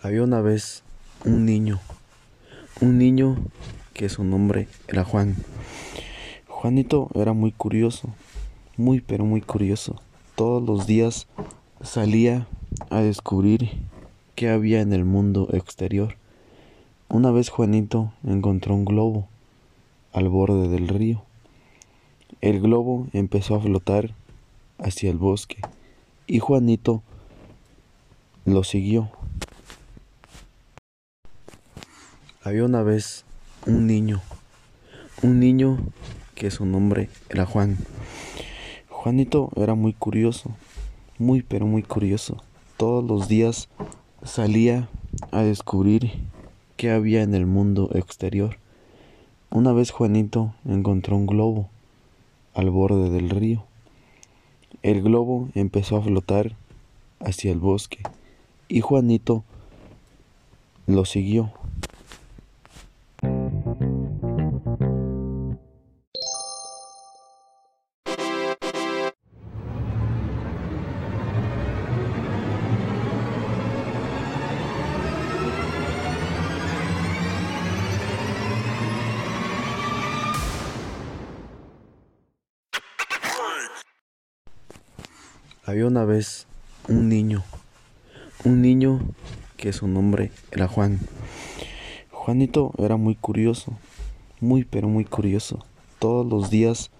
Había una vez un niño, un niño que su nombre era Juan. Juanito era muy curioso, muy pero muy curioso. Todos los días salía a descubrir qué había en el mundo exterior. Una vez Juanito encontró un globo al borde del río. El globo empezó a flotar hacia el bosque y Juanito lo siguió. Había una vez un niño, un niño que su nombre era Juan. Juanito era muy curioso, muy pero muy curioso. Todos los días salía a descubrir qué había en el mundo exterior. Una vez Juanito encontró un globo al borde del río. El globo empezó a flotar hacia el bosque y Juanito lo siguió. Había una vez un niño, un niño que su nombre era Juan. Juanito era muy curioso, muy pero muy curioso. Todos los días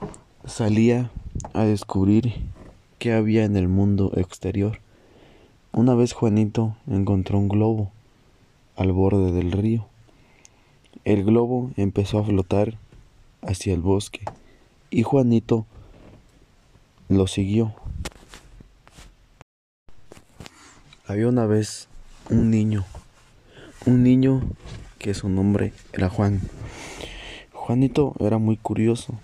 salía a descubrir qué había en el mundo exterior. Una vez Juanito encontró un globo al borde del río. El globo empezó a flotar hacia el bosque y Juanito lo siguió. Había una vez un niño, un niño que su nombre era Juan. Juanito era muy curioso,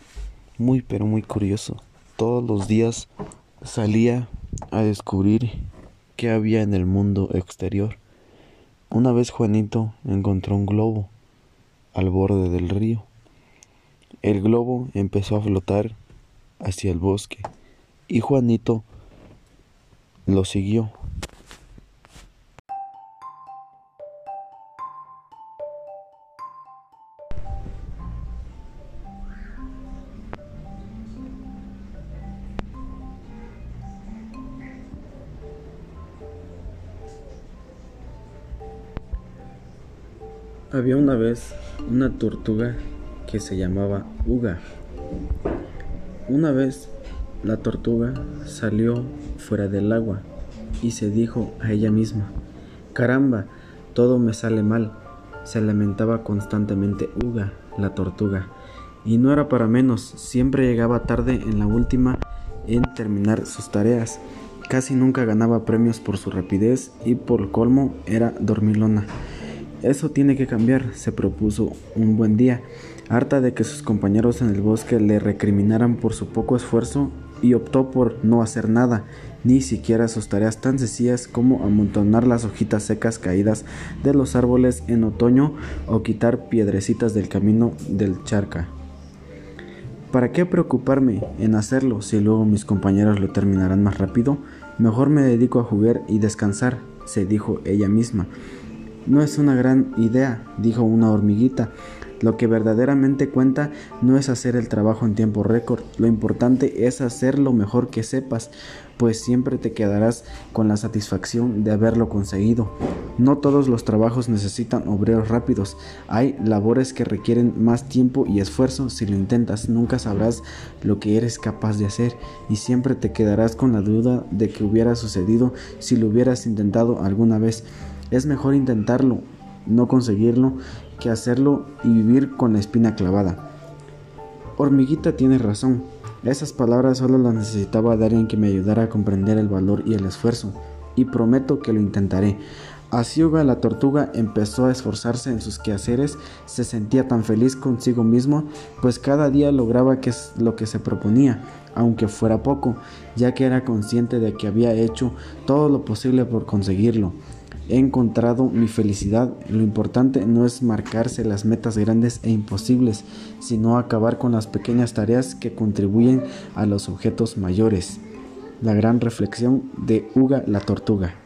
muy pero muy curioso. Todos los días salía a descubrir qué había en el mundo exterior. Una vez Juanito encontró un globo al borde del río. El globo empezó a flotar hacia el bosque y Juanito lo siguió. Había una vez una tortuga que se llamaba Uga. Una vez la tortuga salió fuera del agua y se dijo a ella misma, caramba, todo me sale mal. Se lamentaba constantemente Uga, la tortuga. Y no era para menos, siempre llegaba tarde en la última en terminar sus tareas. Casi nunca ganaba premios por su rapidez y por colmo era dormilona. Eso tiene que cambiar, se propuso un buen día, harta de que sus compañeros en el bosque le recriminaran por su poco esfuerzo y optó por no hacer nada, ni siquiera sus tareas tan sencillas como amontonar las hojitas secas caídas de los árboles en otoño o quitar piedrecitas del camino del charca. ¿Para qué preocuparme en hacerlo si luego mis compañeros lo terminarán más rápido? Mejor me dedico a jugar y descansar, se dijo ella misma. No es una gran idea, dijo una hormiguita. Lo que verdaderamente cuenta no es hacer el trabajo en tiempo récord, lo importante es hacer lo mejor que sepas, pues siempre te quedarás con la satisfacción de haberlo conseguido. No todos los trabajos necesitan obreros rápidos, hay labores que requieren más tiempo y esfuerzo. Si lo intentas, nunca sabrás lo que eres capaz de hacer y siempre te quedarás con la duda de que hubiera sucedido si lo hubieras intentado alguna vez. Es mejor intentarlo, no conseguirlo, que hacerlo y vivir con la espina clavada. Hormiguita tiene razón. Esas palabras solo las necesitaba de alguien que me ayudara a comprender el valor y el esfuerzo, y prometo que lo intentaré. Así la tortuga empezó a esforzarse en sus quehaceres, se sentía tan feliz consigo mismo, pues cada día lograba que es lo que se proponía, aunque fuera poco, ya que era consciente de que había hecho todo lo posible por conseguirlo. He encontrado mi felicidad. Lo importante no es marcarse las metas grandes e imposibles, sino acabar con las pequeñas tareas que contribuyen a los objetos mayores. La gran reflexión de Uga la Tortuga.